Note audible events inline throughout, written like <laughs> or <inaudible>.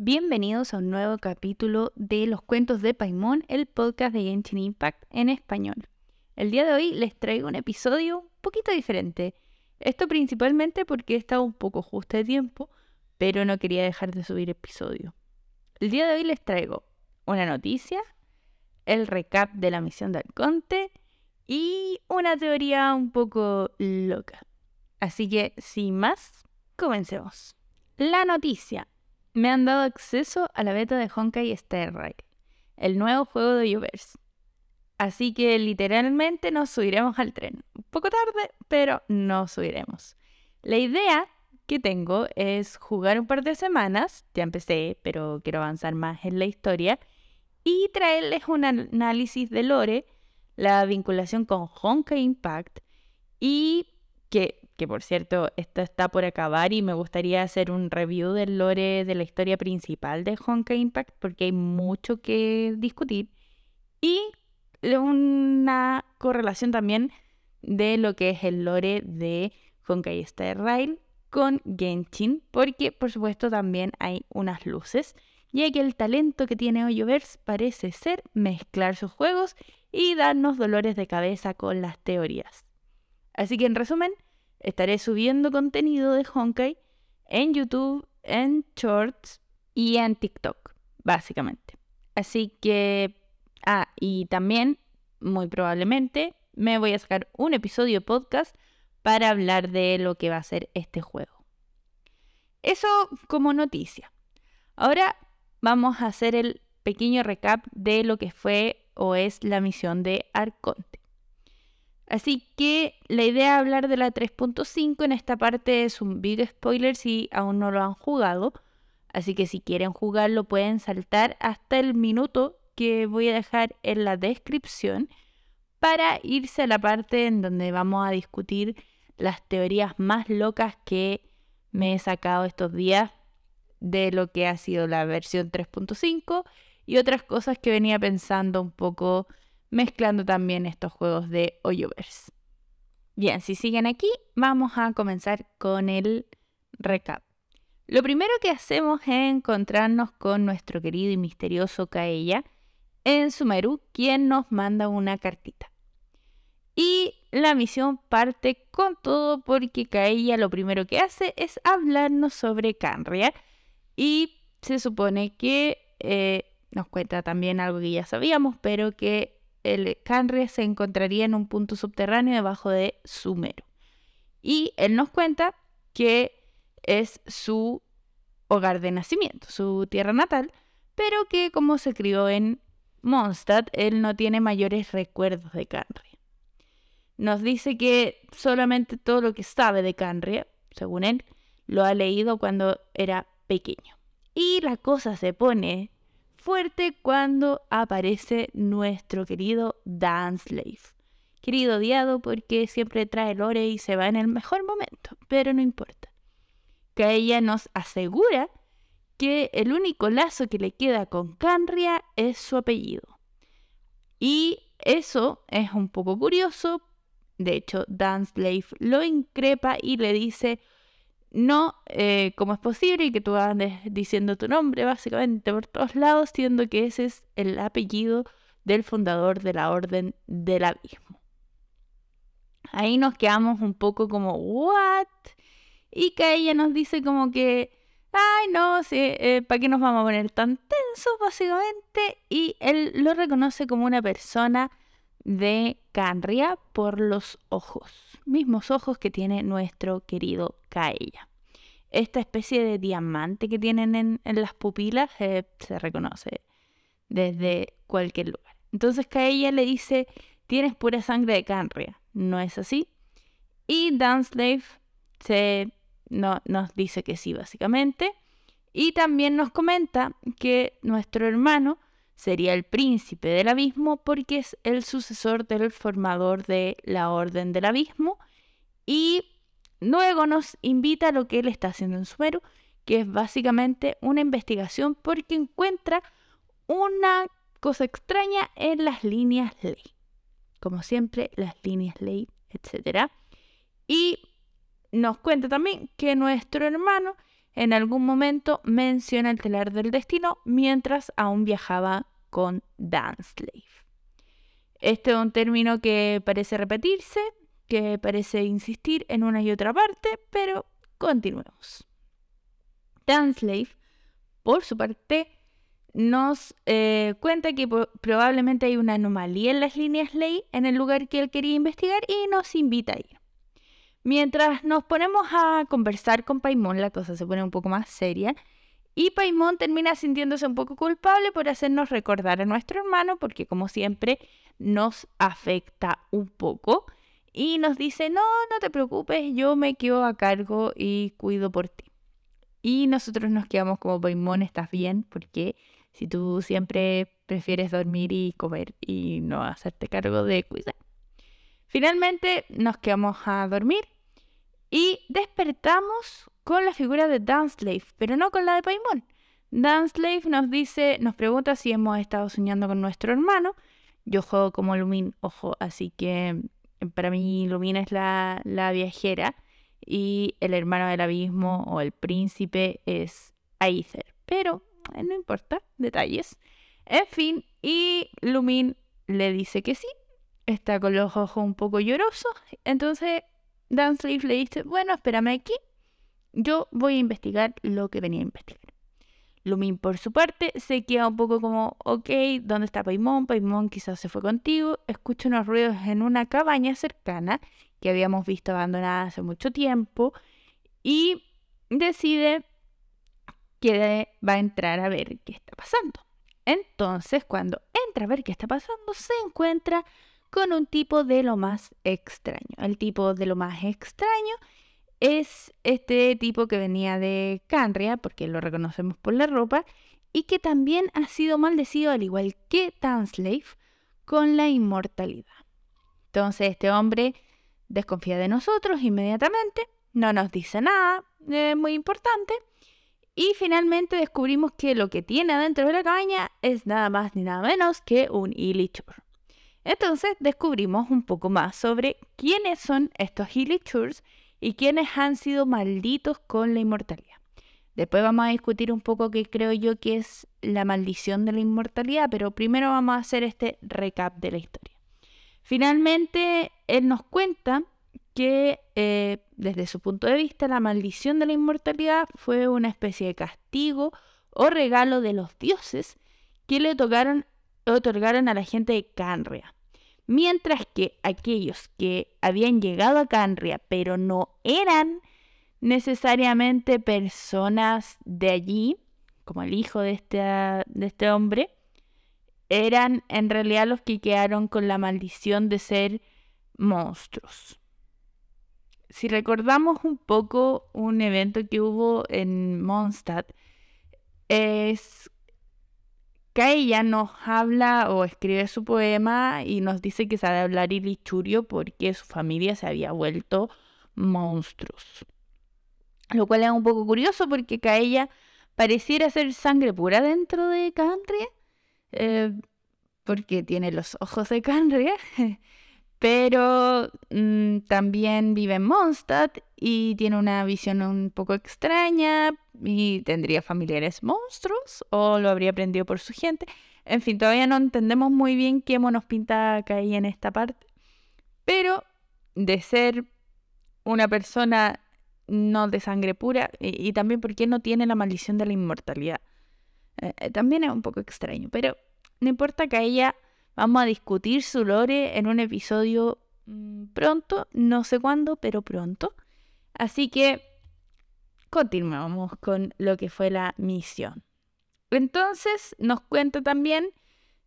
Bienvenidos a un nuevo capítulo de Los Cuentos de Paimon, el podcast de Genshin Impact en español. El día de hoy les traigo un episodio un poquito diferente. Esto principalmente porque he estado un poco justo de tiempo, pero no quería dejar de subir episodio. El día de hoy les traigo una noticia, el recap de la misión de Alconte y una teoría un poco loca. Así que, sin más, comencemos. La noticia. Me han dado acceso a la beta de Honkai Star Rail, el nuevo juego de Uverse. Así que literalmente nos subiremos al tren. Un poco tarde, pero nos subiremos. La idea que tengo es jugar un par de semanas, ya empecé, pero quiero avanzar más en la historia, y traerles un análisis de lore la vinculación con Honkai Impact y que, que, por cierto, esto está por acabar y me gustaría hacer un review del lore de la historia principal de Honkai Impact porque hay mucho que discutir y una correlación también de lo que es el lore de Honkai Star Rail con Genshin porque por supuesto también hay unas luces ya que el talento que tiene Hoyoverse parece ser mezclar sus juegos y darnos dolores de cabeza con las teorías. Así que en resumen, estaré subiendo contenido de Honkai en YouTube, en Shorts y en TikTok, básicamente. Así que, ah, y también, muy probablemente, me voy a sacar un episodio podcast para hablar de lo que va a ser este juego. Eso como noticia. Ahora vamos a hacer el pequeño recap de lo que fue o es la misión de Arconte. Así que la idea de hablar de la 3.5 en esta parte es un big spoiler si aún no lo han jugado. Así que si quieren jugarlo pueden saltar hasta el minuto que voy a dejar en la descripción para irse a la parte en donde vamos a discutir las teorías más locas que me he sacado estos días de lo que ha sido la versión 3.5 y otras cosas que venía pensando un poco mezclando también estos juegos de Hoyoverse. Bien, si siguen aquí, vamos a comenzar con el recap. Lo primero que hacemos es encontrarnos con nuestro querido y misterioso Kaella en Sumeru, quien nos manda una cartita. Y la misión parte con todo porque Kaella lo primero que hace es hablarnos sobre Canria y se supone que eh, nos cuenta también algo que ya sabíamos, pero que el Canria se encontraría en un punto subterráneo debajo de Sumero. Y él nos cuenta que es su hogar de nacimiento, su tierra natal, pero que como se crió en Mondstadt, él no tiene mayores recuerdos de Canria. Nos dice que solamente todo lo que sabe de Canria, según él, lo ha leído cuando era pequeño. Y la cosa se pone fuerte cuando aparece nuestro querido Slave. Querido odiado porque siempre trae lore y se va en el mejor momento, pero no importa. Que ella nos asegura que el único lazo que le queda con Canria es su apellido. Y eso es un poco curioso. De hecho, Slave lo increpa y le dice, no eh, cómo es posible que tú andes diciendo tu nombre básicamente por todos lados, siendo que ese es el apellido del fundador de la Orden del Abismo. Ahí nos quedamos un poco como, ¿what? Y que ella nos dice como que, ay, no, sí, eh, ¿para qué nos vamos a poner tan tensos básicamente? Y él lo reconoce como una persona de Canria por los ojos, mismos ojos que tiene nuestro querido Kaella. Esta especie de diamante que tienen en, las pupilas eh, se reconoce desde cualquier lugar. Entonces Kaella le dice, tienes pura sangre de Canria. ¿No es así? Y Danslave se, no, nos dice que sí, básicamente. Y también nos comenta que nuestro hermano sería el príncipe del abismo porque es el sucesor del formador de la Orden del Abismo y luego nos invita a lo que él está haciendo en Sumeru, que es básicamente una investigación porque encuentra una cosa extraña en las líneas ley. Como siempre, las líneas ley, etc. Y nos cuenta también que nuestro hermano en algún momento menciona el telar del destino mientras aún viajaba con Danslave. Este es un término que parece repetirse, que parece insistir en una y otra parte, pero continuemos. Danslave, por su parte, nos eh, cuenta que probablemente hay una anomalía en las líneas ley en el lugar que él quería investigar y nos invita a ir. Mientras nos ponemos a conversar con Paimon, la cosa se pone un poco más seria y Paimon termina sintiéndose un poco culpable por hacernos recordar a nuestro hermano, porque como siempre nos afecta un poco. Y nos dice, no, no te preocupes, yo me quedo a cargo y cuido por ti. Y nosotros nos quedamos como Paimon, estás bien, porque si tú siempre prefieres dormir y comer y no hacerte cargo de cuidar. Finalmente nos quedamos a dormir y despertamos con la figura de Downslave, pero no con la de Paimon. Downslave nos dice, nos pregunta si hemos estado soñando con nuestro hermano. Yo juego como Lumin, ojo, así que eh, para mí Lumin es la, la viajera y el hermano del abismo o el príncipe es Aether. Pero eh, no importa, detalles. En fin, y Lumin le dice que sí. Está con los ojos un poco llorosos. Entonces Downslave le dice, bueno, espérame aquí yo voy a investigar lo que venía a investigar. Lumin, por su parte, se queda un poco como, ok, ¿dónde está Paimon? Paimon quizás se fue contigo. Escucha unos ruidos en una cabaña cercana que habíamos visto abandonada hace mucho tiempo y decide que va a entrar a ver qué está pasando. Entonces, cuando entra a ver qué está pasando, se encuentra con un tipo de lo más extraño. El tipo de lo más extraño es este tipo que venía de Canria, porque lo reconocemos por la ropa, y que también ha sido maldecido, al igual que Tanslave, con la inmortalidad. Entonces este hombre desconfía de nosotros inmediatamente, no nos dice nada eh, muy importante, y finalmente descubrimos que lo que tiene adentro de la cabaña es nada más ni nada menos que un Illichur. Entonces descubrimos un poco más sobre quiénes son estos Illichurs y quienes han sido malditos con la inmortalidad. Después vamos a discutir un poco qué creo yo que es la maldición de la inmortalidad, pero primero vamos a hacer este recap de la historia. Finalmente, él nos cuenta que eh, desde su punto de vista la maldición de la inmortalidad fue una especie de castigo o regalo de los dioses que le otorgaron, otorgaron a la gente de Canria mientras que aquellos que habían llegado a Canria pero no eran necesariamente personas de allí, como el hijo de este, de este hombre, eran en realidad los que quedaron con la maldición de ser monstruos. Si recordamos un poco un evento que hubo en Mondstadt, es ella nos habla o escribe su poema y nos dice que sabe hablar ilichurio porque su familia se había vuelto monstruos. Lo cual es un poco curioso porque Kaella pareciera ser sangre pura dentro de Candria, eh, porque tiene los ojos de Candria, <laughs> pero mm, también vive en Mondstadt y tiene una visión un poco extraña y tendría familiares monstruos o lo habría aprendido por su gente. En fin, todavía no entendemos muy bien qué nos pinta Kai en esta parte, pero de ser una persona no de sangre pura y, también porque no tiene la maldición de la inmortalidad. Eh, eh, también es un poco extraño, pero no importa que ella Vamos a discutir su lore en un episodio mm, pronto, no sé cuándo, pero pronto. Así que continuamos con lo que fue la misión. Entonces nos cuenta también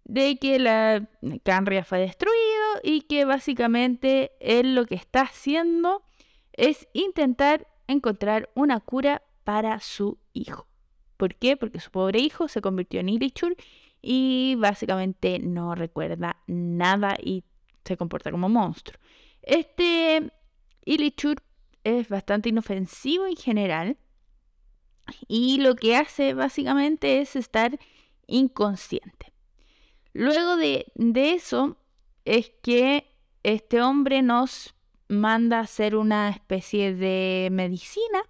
de que la Canria fue destruido y que básicamente él lo que está haciendo es intentar encontrar una cura para su hijo. ¿Por qué? Porque su pobre hijo se convirtió en Ilichur y básicamente no recuerda nada y se comporta como monstruo. Este Ilichur es bastante inofensivo en general y lo que hace básicamente es estar inconsciente. Luego de, de eso es que este hombre nos manda a hacer una especie de medicina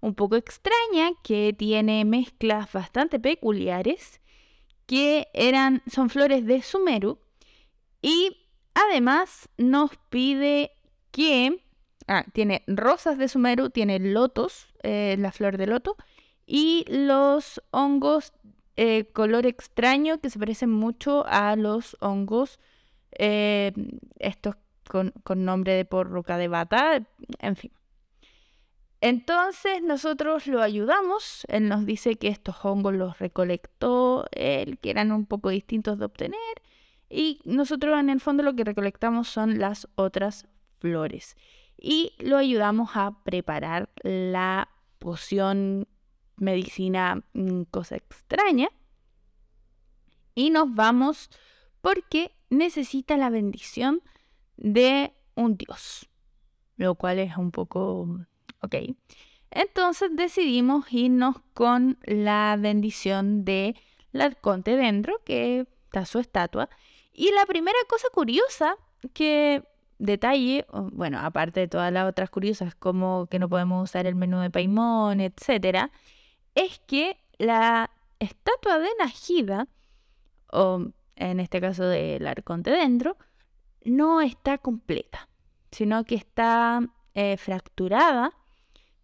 un poco extraña que tiene mezclas bastante peculiares que eran son flores de Sumeru y además nos pide que ah, tiene rosas de Sumeru, tiene lotos, eh, la flor de loto y los hongos eh, color extraño que se parecen mucho a los hongos eh, estos con, con, nombre de porruca de bata, en fin. Entonces nosotros lo ayudamos, él nos dice que estos hongos los recolectó él, que eran un poco distintos de obtener, y nosotros en el fondo lo que recolectamos son las otras flores. Y lo ayudamos a preparar la poción medicina mm, cosa extraña. Y nos vamos porque necesita la bendición de un dios, lo cual es un poco ok. Entonces decidimos irnos con la bendición de Arconte dentro, que está su estatua. Y la primera cosa curiosa que detalle, bueno, aparte de todas las otras curiosas, como que no podemos usar el menú de Paimon, etcétera, es que la estatua de Najida, o en este caso del arconte dentro, no está completa, sino que está eh, fracturada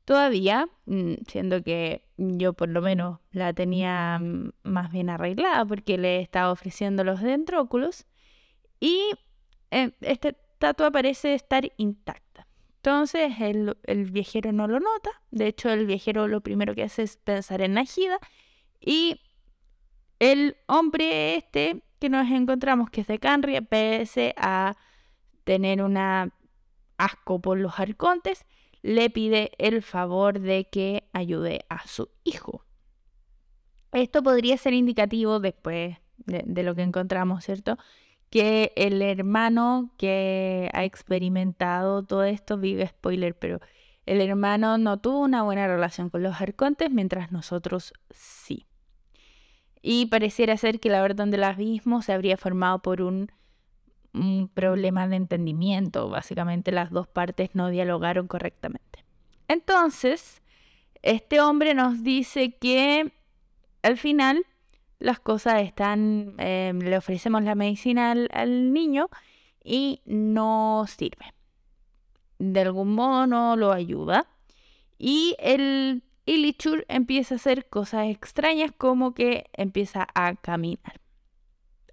todavía, mm, siendo que yo por lo menos la tenía mm, más bien arreglada porque le estaba ofreciendo los dentróculos y eh, esta estatua parece estar intacta. Entonces el, viajero no lo nota, de hecho el viajero lo primero que hace es pensar en Najida y el hombre este que nos encontramos, que es de Canria, pese a tener una asco por los arcontes, le pide el favor de que ayude a su hijo. Esto podría ser indicativo después de, lo que encontramos, ¿cierto? que el hermano que ha experimentado todo esto vive spoiler, pero el hermano no tuvo una buena relación con los arcontes, mientras nosotros sí. Y pareciera ser que la orden del abismo se habría formado por un, un problema de entendimiento. Básicamente las dos partes no dialogaron correctamente. Entonces, este hombre nos dice que al final las cosas están, em, le ofrecemos la medicina al, niño y no sirve. De algún modo no lo ayuda. Y el Ilichur empieza a hacer cosas extrañas como que empieza a caminar,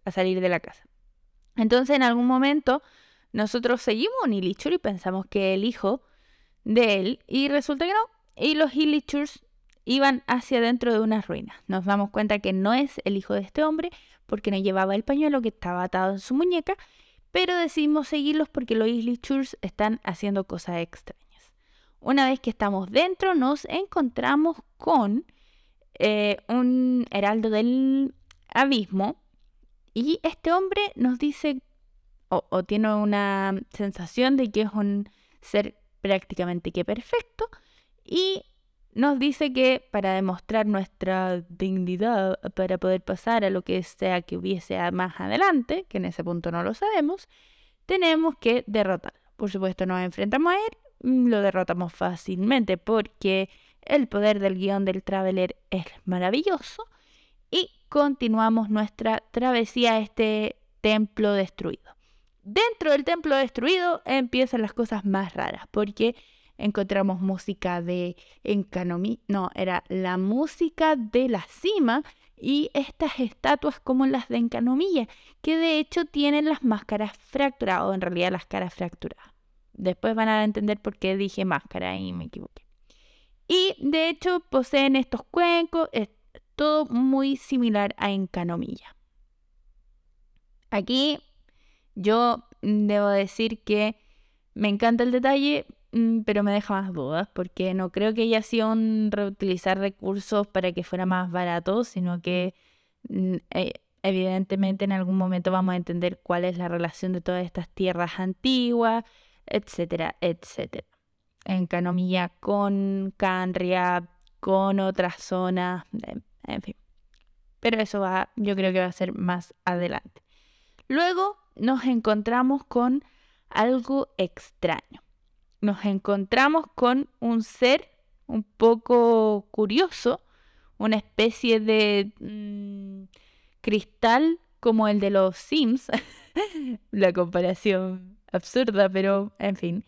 a salir de la casa. Entonces en algún momento nosotros seguimos un Ilichur y pensamos que el hijo de él y resulta que no. Y los Ilichurs iban hacia dentro de una ruina. Nos damos cuenta que no es el hijo de este hombre porque no llevaba el pañuelo que estaba atado en su muñeca, pero decidimos seguirlos porque los Churs están haciendo cosas extrañas. Una vez que estamos dentro, nos encontramos con eh, un heraldo del abismo y este hombre nos dice o tiene una sensación de que es un ser prácticamente que perfecto y nos dice que para demostrar nuestra dignidad, para poder pasar a lo que sea que hubiese más adelante, que en ese punto no lo sabemos, tenemos que derrotarlo. Por supuesto, nos enfrentamos a él, mm, lo derrotamos fácilmente porque el poder del guion del Traveler es maravilloso continuamos nuestra travesía a este templo destruido. Dentro del templo destruido empiezan las cosas más raras porque encontramos música de Encanomi, no, era la música de la cima y estas estatuas como las de Encanomilla, que de hecho tienen las máscaras fracturadas, o en realidad las caras fracturadas. Después van a entender por qué dije máscara y me equivoqué. Y de hecho poseen estos cuencos, todo muy similar a Encanomilla. Aquí yo debo decir que me encanta el detalle, Mm, pero me deja más dudas porque no creo que haya sido un reutilizar recursos para que fuera más barato, sino que mm, eh, evidentemente en algún momento vamos a entender cuál es la relación de todas estas tierras antiguas, etcétera, etcétera. En Canomilla con Canria, con otras zonas, en fin. Pero eso va, yo creo que va a ser más adelante. Luego nos encontramos con algo extraño nos encontramos con un ser un poco curioso, una especie de mm, cristal como el de los Sims, <laughs> la comparación absurda, pero en fin,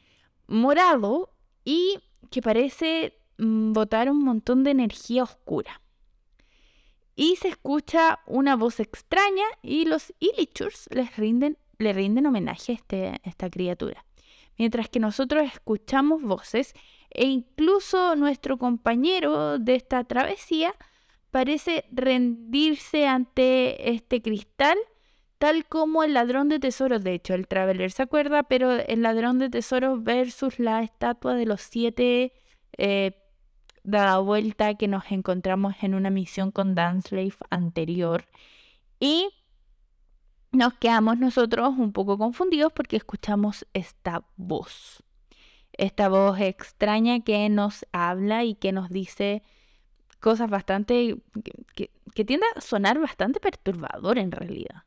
morado y que parece mm, botar un montón de energía oscura. Y se escucha una voz extraña y los Illichurs les rinden, le rinden homenaje a este, esta criatura. Mientras que nosotros escuchamos voces e incluso nuestro compañero de esta travesía parece rendirse ante este cristal, tal como el ladrón de tesoros. De hecho, el Traveler se acuerda, pero el ladrón de tesoros versus la estatua de los siete eh, dada vuelta que nos encontramos en una misión con Danslave anterior. Y nos quedamos nosotros un poco confundidos porque escuchamos esta voz. Esta voz extraña que nos habla y que nos dice cosas bastante... que, tiende a sonar bastante perturbador en realidad.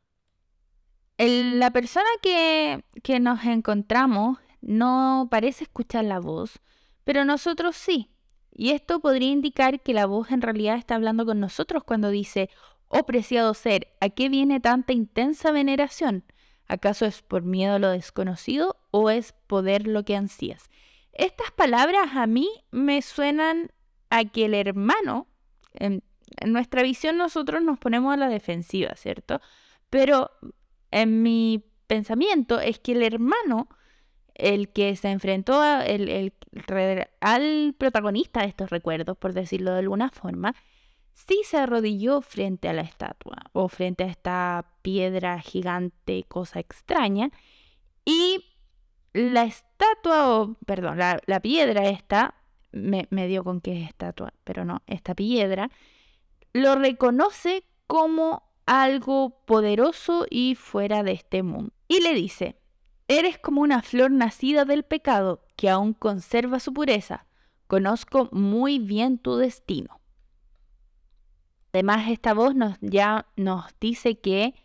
la persona que, que nos encontramos no parece escuchar la voz, pero nosotros sí. Y esto podría indicar que la voz en realidad está hablando con nosotros cuando dice, oh preciado ser, ¿a qué viene tanta intensa veneración? ¿Acaso es por miedo a lo desconocido o es poder lo que ansías? Estas palabras a mí me suenan a que el hermano, en, nuestra visión nosotros nos ponemos a la defensiva, ¿cierto? Pero en mi pensamiento es que el hermano el que se enfrentó al protagonista de estos recuerdos, por decirlo de alguna forma, sí se arrodilló frente a la estatua o frente a esta piedra gigante, cosa extraña, y la estatua, o perdón, la, piedra esta, me, me dio con que es estatua, pero no, esta piedra, lo reconoce como algo poderoso y fuera de este mundo. Y le dice, Eres como una flor nacida del pecado que aún conserva su pureza. Conozco muy bien tu destino. Además, esta voz ya nos dice que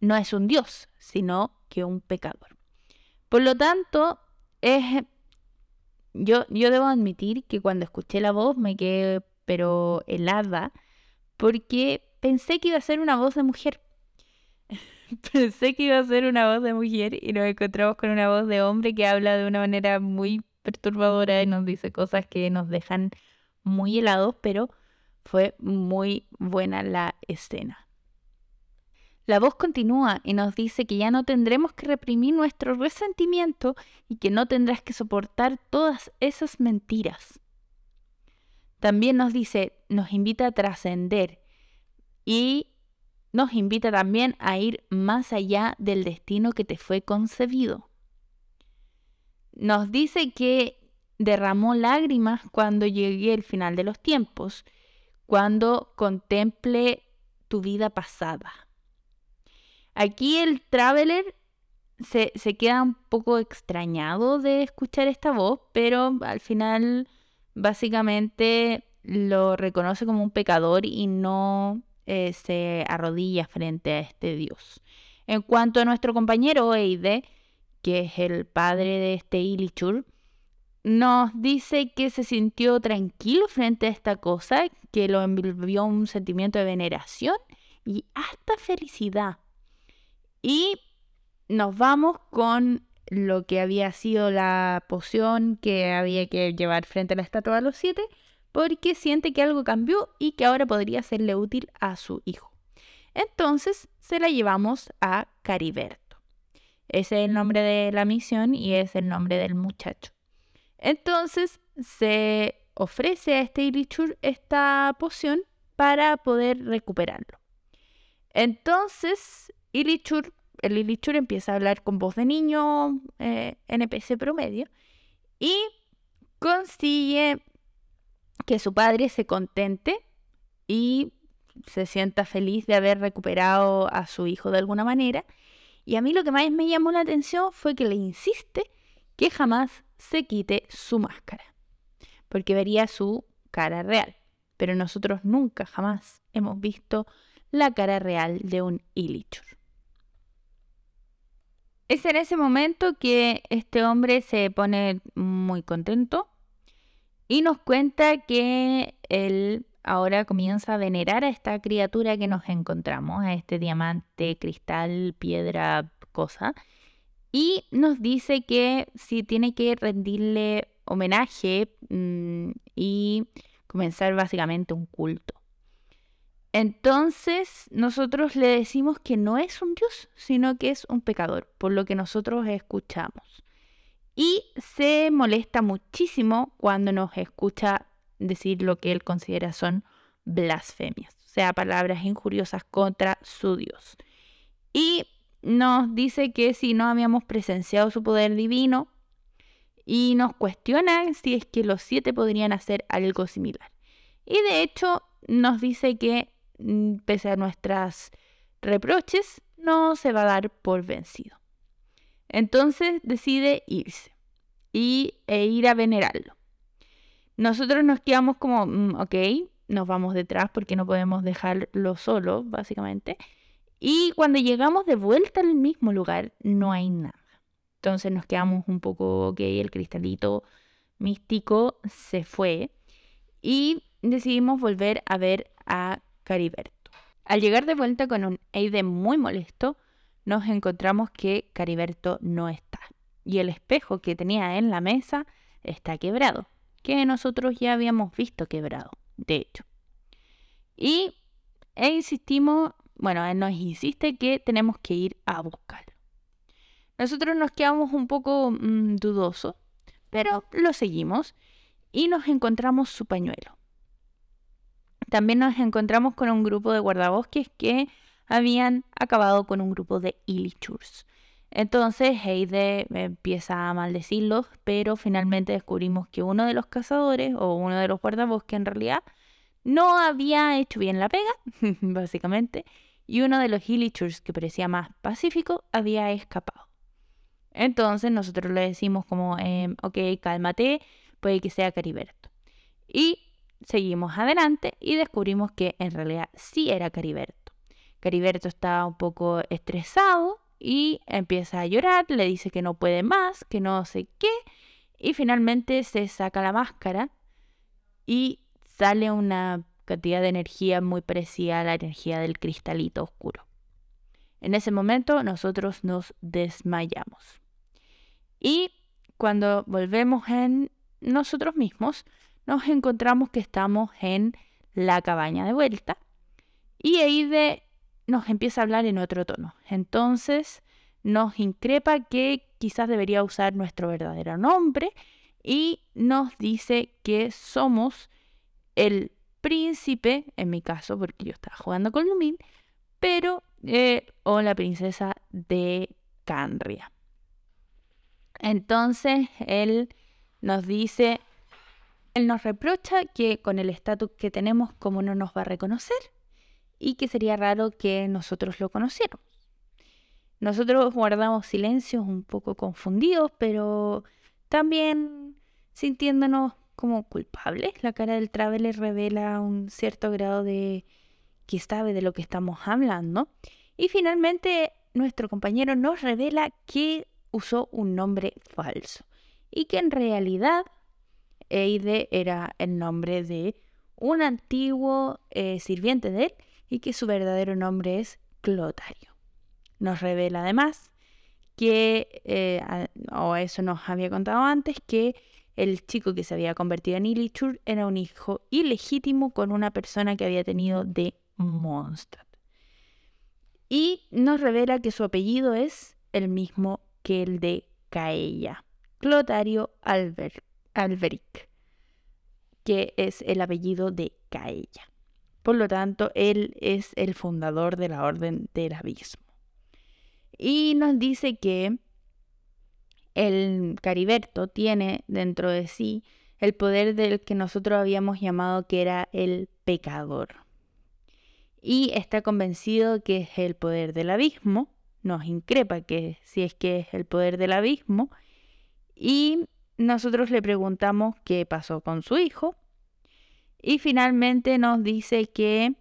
no es un Dios, sino que un pecador. Por lo tanto, yo, yo debo admitir que cuando escuché la voz me quedé pero helada porque pensé que iba a ser una voz de mujer. <laughs> Pensé que iba a ser una voz de mujer y nos encontramos con una voz de hombre que habla de una manera muy perturbadora y nos dice cosas que nos dejan muy helados, pero fue muy buena la escena. La voz continúa y nos dice que ya no tendremos que reprimir nuestro resentimiento y que no tendrás que soportar todas esas mentiras. También nos dice, nos invita a trascender y nos invita también a ir más allá del destino que te fue concebido. Nos dice que derramó lágrimas cuando llegue el final de los tiempos, cuando contemple tu vida pasada. Aquí el traveler se, se, queda un poco extrañado de escuchar esta voz, pero al final básicamente lo reconoce como un pecador y no se arrodilla frente a este Dios. En cuanto a nuestro compañero Eide, que es el padre de este Ilichur, nos dice que se sintió tranquilo frente a esta cosa, que lo envolvió un sentimiento de veneración y hasta felicidad. Y nos vamos con lo que había sido la poción que había que llevar frente a la estatua de los siete, porque siente que algo cambió y que ahora podría serle útil a su hijo. Entonces se la llevamos a Cariberto. Ese es el nombre de la misión y es el nombre del muchacho. Entonces se ofrece a este Ilichur esta poción para poder recuperarlo. Entonces Ilichur, el Ilichur empieza a hablar con voz de niño eh, NPC promedio y consigue que su padre se contente y se sienta feliz de haber recuperado a su hijo de alguna manera. Y a mí lo que más me llamó la atención fue que le insiste que jamás se quite su máscara, porque vería su cara real. Pero nosotros nunca, jamás hemos visto la cara real de un Ilichur. Es en ese momento que este hombre se pone muy contento Y nos cuenta que él ahora comienza a venerar a esta criatura que nos encontramos, a este diamante, cristal, piedra, cosa. Y nos dice que si tiene que rendirle homenaje mm, y comenzar básicamente un culto. Entonces nosotros le decimos que no es un Dios, sino que es un pecador, por lo que nosotros escuchamos. Y se molesta muchísimo cuando nos escucha decir lo que él considera son blasfemias, o sea, palabras injuriosas contra su Dios. Y nos dice que si no habíamos presenciado su poder divino y nos cuestiona si es que los siete podrían hacer algo similar. Y de hecho nos dice que Mm, pese a nuestras reproches, no se va a dar por vencido. Entonces decide irse y, e ir a venerarlo. Nosotros nos quedamos como, mm, ok, nos vamos detrás porque no podemos dejarlo solo, básicamente. Y cuando llegamos de vuelta al mismo lugar, no hay nada. Entonces nos quedamos un poco, ok, el cristalito místico se fue y decidimos volver a ver a Cariberto. Al llegar de vuelta con un Eide muy molesto, nos encontramos que Cariberto no está. Y el espejo que tenía en la mesa está quebrado, que nosotros ya habíamos visto quebrado, de hecho. Y e insistimos, bueno, nos insiste que tenemos que ir a buscarlo. Nosotros nos quedamos un poco mm, dudosos, pero lo seguimos y nos encontramos su pañuelo. También nos encontramos con un grupo de guardabosques que habían acabado con un grupo de Illichurs. Entonces Heide empieza a maldecirlos, pero finalmente descubrimos que uno de los cazadores o uno de los guardabosques en realidad no había hecho bien la pega, <laughs> básicamente, y uno de los Illichurs que parecía más pacífico había escapado. Entonces nosotros le decimos como, em, ok, cálmate, puede que sea Cariberto. Y seguimos adelante y descubrimos que en realidad sí era Cariberto. Cariberto estaba un poco estresado y empieza a llorar, le dice que no puede más, que no sé qué, y finalmente se saca la máscara y sale una cantidad de energía muy parecida a la energía del cristalito oscuro. En ese momento nosotros nos desmayamos. Y cuando volvemos en nosotros mismos, nos encontramos que estamos en la cabaña de vuelta y Eide nos empieza a hablar en otro tono. Entonces nos increpa que quizás debería usar nuestro verdadero nombre y nos dice que somos el príncipe, en mi caso, porque yo estaba jugando con Lumín, pero eh, o la princesa de Canria. Entonces él nos dice él nos reprocha que con el estatus que tenemos, como no nos va a reconocer y que sería raro que nosotros lo conociéramos. Nosotros guardamos silencios un poco confundidos, pero también sintiéndonos como culpables. La cara del Traveler revela un cierto grado de que sabe de lo que estamos hablando. Y finalmente nuestro compañero nos revela que usó un nombre falso y que en realidad Eide era el nombre de un antiguo eh, sirviente de él y que su verdadero nombre es Clotario. Nos revela además que, eh, o eso nos había contado antes, que el chico que se había convertido en Ilichur era un hijo ilegítimo con una persona que había tenido de Mondstadt. Y nos revela que su apellido es el mismo que el de Caella, Clotario Albert Alberic, que es el apellido de Caella. Por lo tanto, él es el fundador de la Orden del Abismo. Y nos dice que el Cariberto tiene dentro de sí el poder del que nosotros habíamos llamado que era el pecador. Y está convencido que es el poder del abismo, nos increpa que si es que es el poder del abismo, y nosotros le preguntamos qué pasó con su hijo y finalmente nos dice que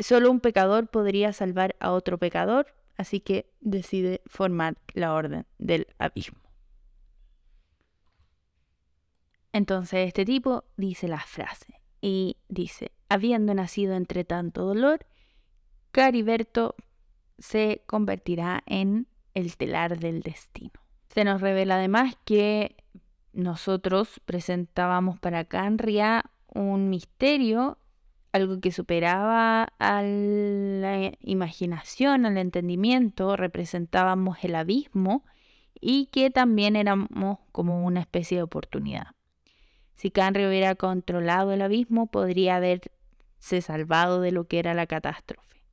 solo un pecador podría salvar a otro pecador, así que decide formar la orden del abismo. Entonces este tipo dice la frase y dice, habiendo nacido entre tanto dolor, Cariberto se convertirá en el telar del destino. Se nos revela además que nosotros presentábamos para Canria un misterio, algo que superaba a la imaginación, al entendimiento, representábamos el abismo y que también éramos como una especie de oportunidad. Si Canria hubiera controlado el abismo, podría haberse salvado de lo que era la catástrofe.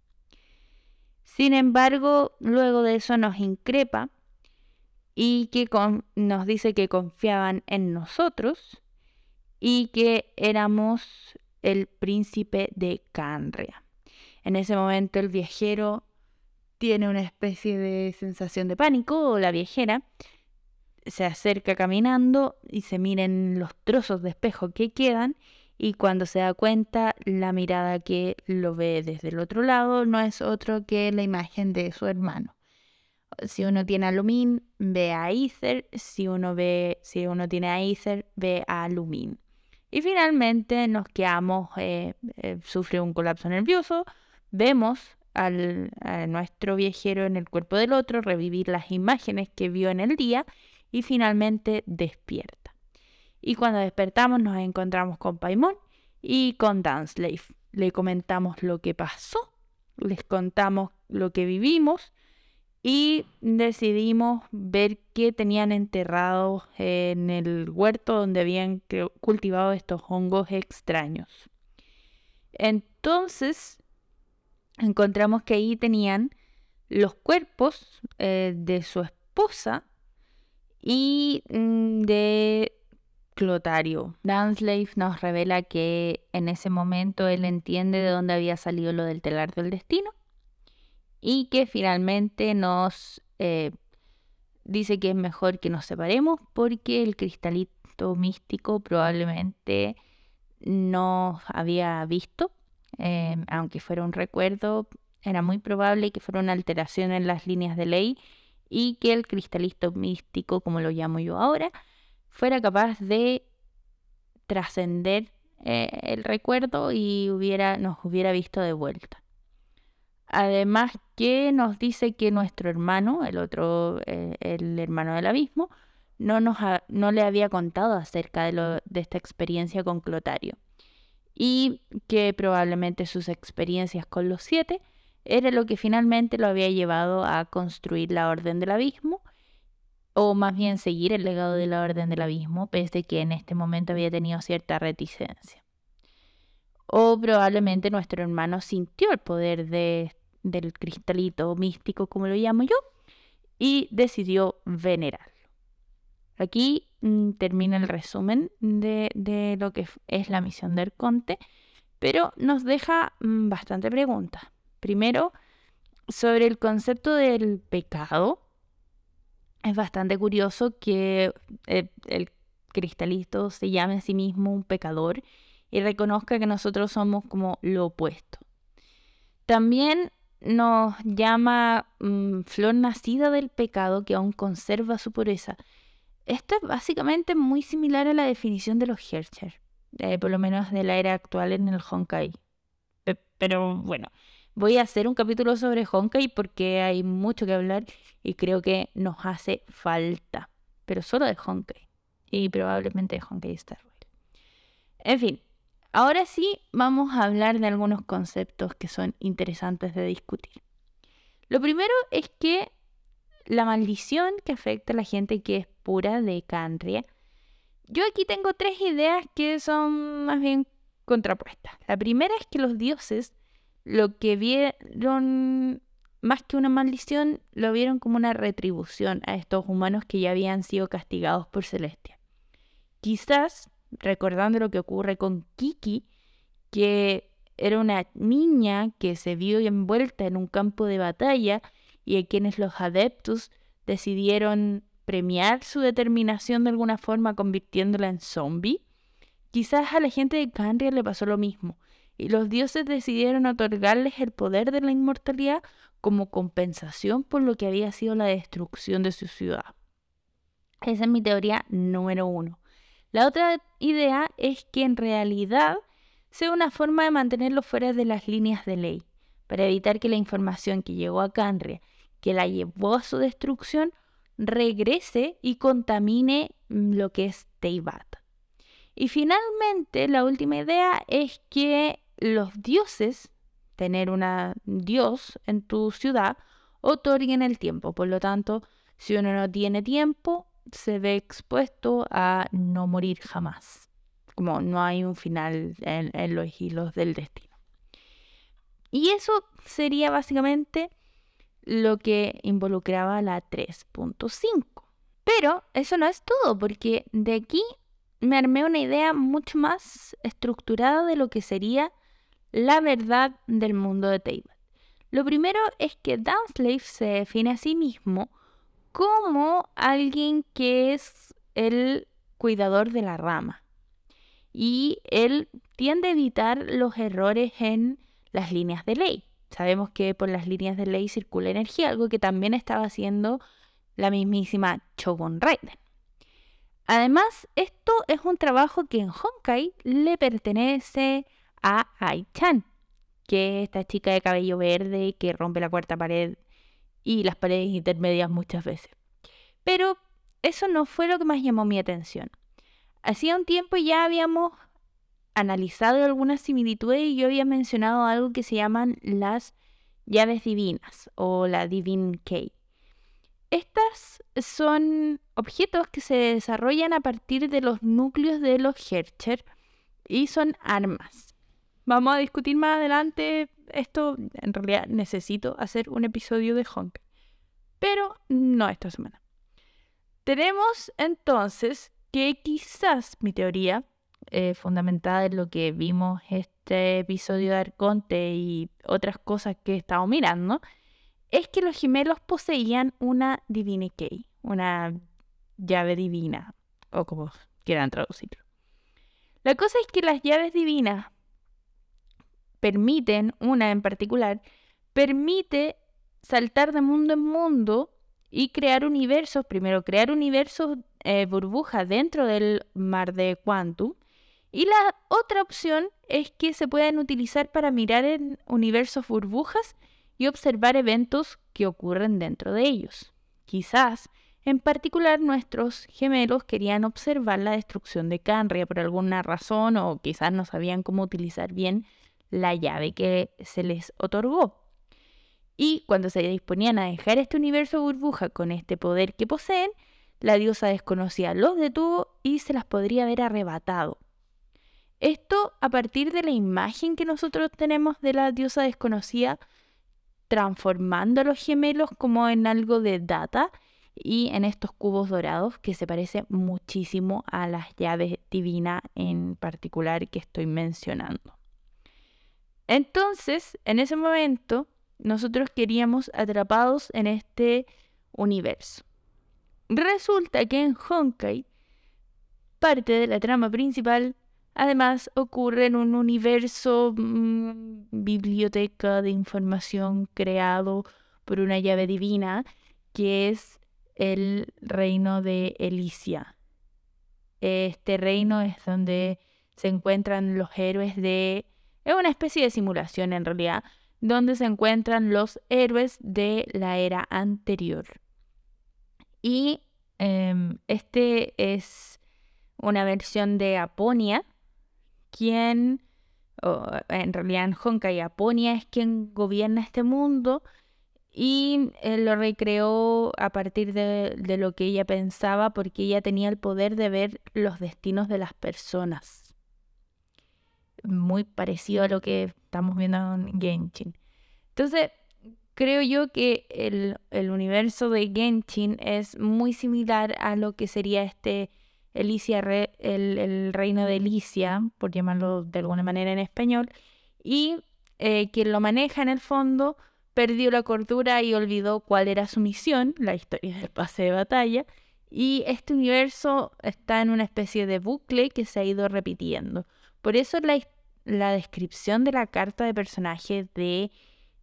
Sin embargo, luego de eso nos increpa y que nos dice que confiaban en nosotros y que éramos el príncipe de Canria. En ese momento el viajero tiene una especie de sensación de pánico o la viajera se acerca caminando y se miren los trozos de espejo que quedan y cuando se da cuenta la mirada que lo ve desde el otro lado no es otro que la imagen de su hermano. Si uno tiene a ve a Ether. Si uno, ve, si uno tiene a Ether, ve a Lumin. Y finalmente nos quedamos, eh, eh, sufre un colapso nervioso, vemos al, a nuestro viajero en el cuerpo del otro, revivir las imágenes que vio en el día y finalmente despierta. Y cuando despertamos nos encontramos con Paimon y con Danslave. Le comentamos lo que pasó, les contamos lo que vivimos y decidimos ver qué tenían enterrados en el huerto donde habían cultivado estos hongos extraños. Entonces encontramos que ahí tenían los cuerpos eh, de su esposa y mm, de Clotario. Danslave nos revela que en ese momento él entiende de dónde había salido lo del telar del destino y que finalmente nos eh, dice que es mejor que nos separemos porque el cristalito místico probablemente no había visto, em, aunque fuera un recuerdo, era muy probable que fuera una alteración en las líneas de ley y que el cristalito místico, como lo llamo yo ahora, fuera capaz de trascender eh, el recuerdo y hubiera, nos hubiera visto de vuelta. Además que nos dice que nuestro hermano, el otro, eh, el hermano del abismo, no, nos no le había contado acerca de, de esta experiencia con Clotario. Y que probablemente sus experiencias con los siete era lo que finalmente lo había llevado a construir la Orden del Abismo, o más bien seguir el legado de la Orden del Abismo, pese que en este momento había tenido cierta reticencia. O probablemente nuestro hermano sintió el poder de, del cristalito místico, como lo llamo yo, y decidió venerarlo. Aquí mm, termina el resumen de, de, lo que es la misión del Conte, pero nos deja mm, bastante preguntas. Primero, sobre el concepto del pecado. Es bastante curioso que eh, el cristalito se llame a sí mismo un pecador y reconozca que nosotros somos como lo opuesto. También nos llama mm, flor nacida del pecado que aún conserva su pureza. Esto es básicamente muy similar a la definición de los Hercher, eh, por lo menos de la era actual en el Honkai. pero bueno, voy a hacer un capítulo sobre Honkai porque hay mucho que hablar y creo que nos hace falta, pero solo de Honkai y probablemente de Honkai Star Rail. En fin, Ahora sí vamos a hablar de algunos conceptos que son interesantes de discutir. Lo primero es que la maldición que afecta a la gente que es pura de Canria. Yo aquí tengo tres ideas que son más bien contrapuestas. La primera es que los dioses lo que vieron más que una maldición, lo vieron como una retribución a estos humanos que ya habían sido castigados por Celestia. Quizás recordando lo que ocurre con Kiki, que era una niña que se vio envuelta en un campo de batalla y a quienes los adeptos decidieron premiar su determinación de alguna forma convirtiéndola en zombie. Quizás a la gente de Canria le pasó lo mismo, y los dioses decidieron otorgarles el poder de la inmortalidad como compensación por lo que había sido la destrucción de su ciudad. Esa es mi teoría número uno. La otra idea es que en realidad sea una forma de mantenerlo fuera de las líneas de ley, para evitar que la información que llegó a Canria, que la llevó a su destrucción, regrese y contamine mm, lo que es Teibat. Y finalmente, la última idea es que los dioses, tener un dios en tu ciudad, otorguen el tiempo. Por lo tanto, si uno no tiene tiempo, se ve expuesto a no morir jamás. Como no hay un final en, los hilos del destino. Y eso sería básicamente lo que involucraba la 3.5. Pero eso no es todo, porque de aquí me armé una idea mucho más estructurada de lo que sería la verdad del mundo de Teyvat. Lo primero es que Downslave se define a sí mismo como alguien que es el cuidador de la rama. Y él tiende a evitar los errores en las líneas de ley. Sabemos que por las líneas de ley circula energía, algo que también estaba haciendo la mismísima Chogon Raiden. Además, esto es un trabajo que en Honkai le pertenece a Ai-chan, que es esta chica de cabello verde que rompe la cuarta pared y las paredes intermedias muchas veces. Pero eso no fue lo que más llamó mi atención. Hacía un tiempo ya habíamos analizado algunas similitudes y yo había mencionado algo que se llaman las llaves divinas o la Divine Key. Estas son objetos que se desarrollan a partir de los núcleos de los Hercher y son armas. Vamos a discutir más adelante esto. En realidad necesito hacer un episodio de Honk, pero no esta semana. Tenemos entonces que quizás mi teoría, eh, fundamentada en lo que vimos este episodio de Arconte y otras cosas que he estado mirando, es que los gemelos poseían una Divine Key, una llave divina, o como quieran traducirlo. La cosa es que las llaves divinas permiten, una en particular, permite saltar de mundo en mundo y crear universos, primero crear universos eh, burbujas dentro del mar de Quantum, y la otra opción es que se puedan utilizar para mirar en universos burbujas y observar eventos que ocurren dentro de ellos. Quizás, en particular, nuestros gemelos querían observar la destrucción de Canria por alguna razón o quizás no sabían cómo utilizar bien la llave que se les otorgó. Y cuando se disponían a dejar este universo burbuja con este poder que poseen, la diosa desconocida los detuvo y se las podría haber arrebatado. Esto a partir de la imagen que nosotros tenemos de la diosa desconocida transformando a los gemelos como en algo de data y en estos cubos dorados que se parece muchísimo a las llaves divinas en particular que estoy mencionando. Entonces, en ese momento, nosotros queríamos atrapados en este universo. Resulta que en Honkai, parte de la trama principal Además, ocurre en un universo mm, biblioteca de información creado por una llave divina, que es el reino de Elicia. Este reino es donde se encuentran los héroes de... Es una especie de simulación en realidad, donde se encuentran los héroes de la era anterior. Y em, este es una versión de Aponia, quien, en realidad en Honkai Aponia es quien gobierna este mundo y lo recreó a partir de, lo que ella pensaba porque ella tenía el poder de ver los destinos de las personas. Muy parecido a lo que estamos viendo en Genshin. Entonces, creo yo que el, el universo de Genshin es muy similar a lo que sería este Elicia, el, reino de Elicia, por llamarlo de alguna manera en español, y eh, quien lo maneja en el fondo perdió la cordura y olvidó cuál era su misión, la historia del pase de batalla, y este universo está en una especie de bucle que se ha ido repitiendo. Por eso la, la descripción de la carta de personaje de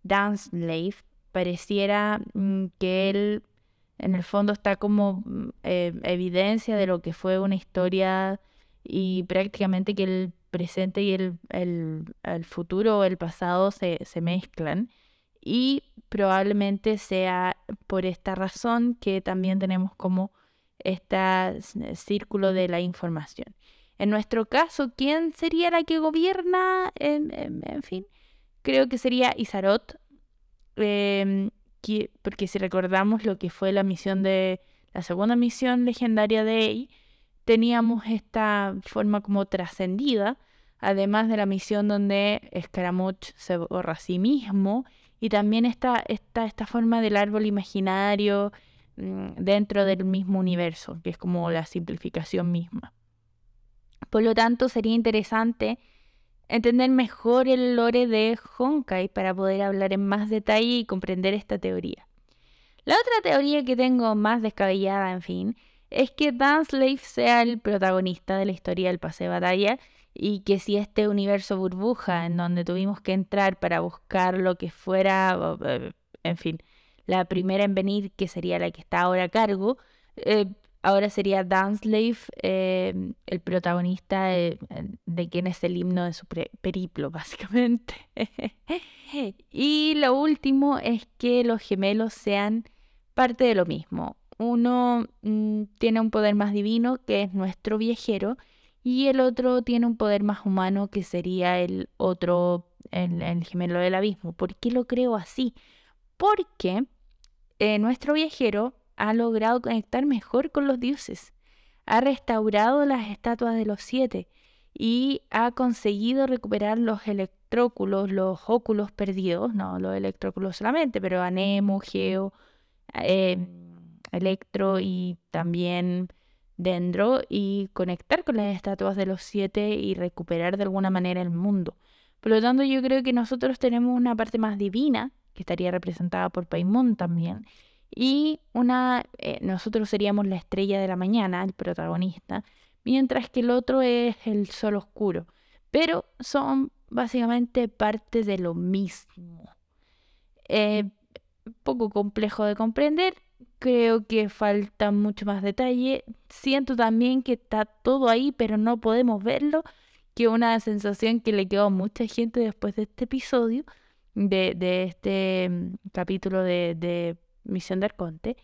Dance Slave pareciera mm, que él en el fondo está como mm, eh, evidencia de lo que fue una historia y prácticamente que el presente y el, el, futuro o el pasado se, se mezclan y probablemente sea por esta razón que también tenemos como este círculo de la información. En nuestro caso, ¿quién sería la que gobierna? En, fin, creo que sería Isarot, em, porque si recordamos lo que fue la misión de la segunda misión legendaria de Ei, teníamos esta forma como trascendida, además de la misión donde Escaramuch se borra a sí mismo, y también esta, esta, esta forma del árbol imaginario mm, dentro del mismo universo, que es como la simplificación misma. Por lo tanto, sería interesante entender mejor el lore de Honkai para poder hablar en más detalle y comprender esta teoría. La otra teoría que tengo más descabellada, en fin, es que Slave sea el protagonista de la historia del pase de batalla y que si este universo burbuja en donde tuvimos que entrar para buscar lo que fuera, eh, en fin, la primera en venir, que sería la que está ahora a cargo, eh, ahora sería Dan Slave eh, el protagonista de, de, quien es el himno de su periplo, básicamente. <laughs> y lo último es que los gemelos sean parte de lo mismo. Uno mm, tiene un poder más divino, que es nuestro viajero, y el otro tiene un poder más humano, que sería el otro, el, gemelo del abismo. ¿Por qué lo creo así? Porque eh, nuestro viajero ha logrado conectar mejor con los dioses, ha restaurado las estatuas de los siete y ha conseguido recuperar los electróculos, los óculos perdidos, no los electróculos solamente, pero Anemo, Geo, eh, Electro y también Dendro y conectar con las estatuas de los siete y recuperar de alguna manera el mundo. Por lo tanto, yo creo que nosotros tenemos una parte más divina, que estaría representada por Paimon también, y una, eh, nosotros seríamos la estrella de la mañana, el protagonista, mientras que el otro es el sol oscuro. Pero son básicamente parte de lo mismo. Eh, poco complejo de comprender. Creo que falta mucho más detalle. Siento también que está todo ahí, pero no podemos verlo. Que una sensación que le quedó a mucha gente después de este episodio, de, de este mm, capítulo de, de Misión de Arconte.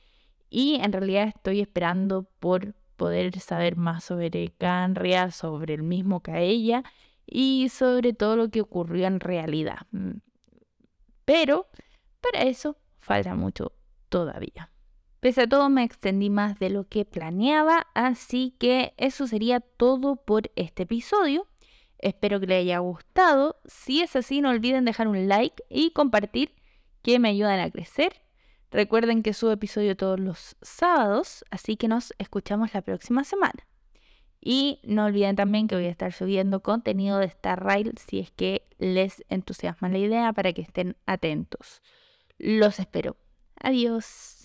Y en realidad estoy esperando por poder saber más sobre Canria, sobre el mismo Kaella y sobre todo lo que ocurrió en realidad. Mm. Pero para eso falta mucho todavía. Pese a todo me extendí más de lo que planeaba, así que eso sería todo por este episodio. Espero que les haya gustado. Si es así, no olviden dejar un like y compartir que me ayudan a crecer. Recuerden que subo episodio todos los sábados, así que nos escuchamos la próxima semana. Y no olviden también que voy a estar subiendo contenido de Star Rail si es que les entusiasma la idea para que estén atentos. Los espero. Adiós.